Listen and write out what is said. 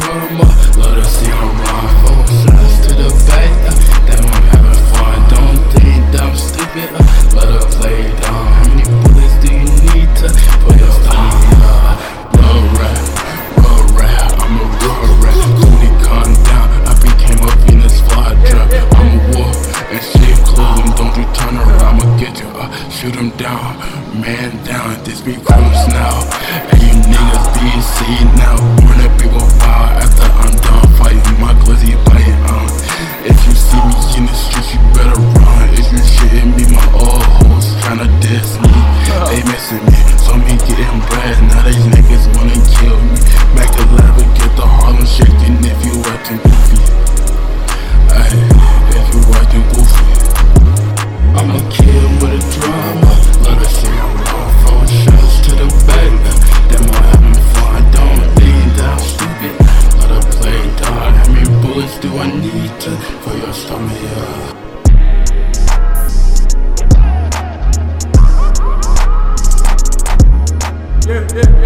drama. Let us see her ride. Four shots to the back. Uh, that I'm having fun. Don't think that I'm stupid. Uh, let her play down. How many bullets do you need to put your thumb? Run rap, run rap. I'm a run rap. Cody, calm down. I became a Venus flytrap. I'm a wolf and sheep clothing. Don't you turn around? I'ma get you. Uh, shoot him down, man down. This be close now. And you niggas be So me. So me getting bread, now these niggas wanna kill me. Back to lab and get the Harlem shaking if you acting goofy. Ay, if you acting goofy. I'ma kill with a drama. Let us see I'm wrong. Phone shots to the back. Then more having fun. I don't think that I'm stupid. Let her play dog. How many bullets do I need to for your stomach? Yeah. yeah, yeah.